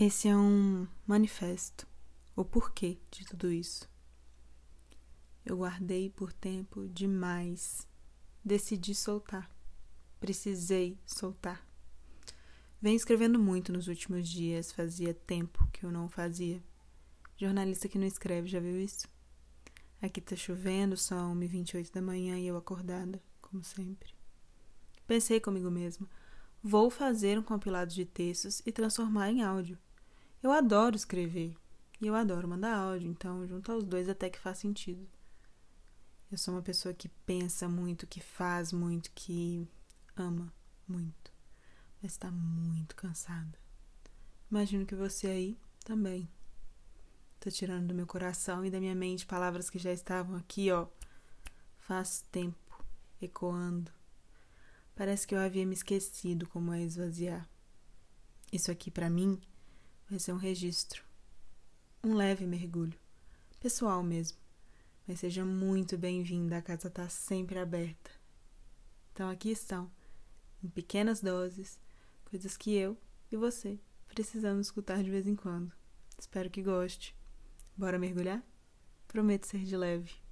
Esse é um manifesto, o porquê de tudo isso. Eu guardei por tempo demais. Decidi soltar. Precisei soltar. Venho escrevendo muito nos últimos dias, fazia tempo que eu não fazia. Jornalista que não escreve, já viu isso? Aqui tá chovendo, são 1h28 da manhã e eu acordada, como sempre. Pensei comigo mesma, vou fazer um compilado de textos e transformar em áudio. Eu adoro escrever e eu adoro mandar áudio, então juntar os dois até que faz sentido. Eu sou uma pessoa que pensa muito, que faz muito, que ama muito, mas está muito cansada. Imagino que você aí também. Tô tirando do meu coração e da minha mente palavras que já estavam aqui, ó, faz tempo, ecoando. Parece que eu havia me esquecido como é esvaziar. Isso aqui para mim vai ser um registro, um leve mergulho, pessoal mesmo. Mas seja muito bem-vinda, a casa está sempre aberta. Então aqui estão, em pequenas doses, coisas que eu e você precisamos escutar de vez em quando. Espero que goste. Bora mergulhar? Prometo ser de leve.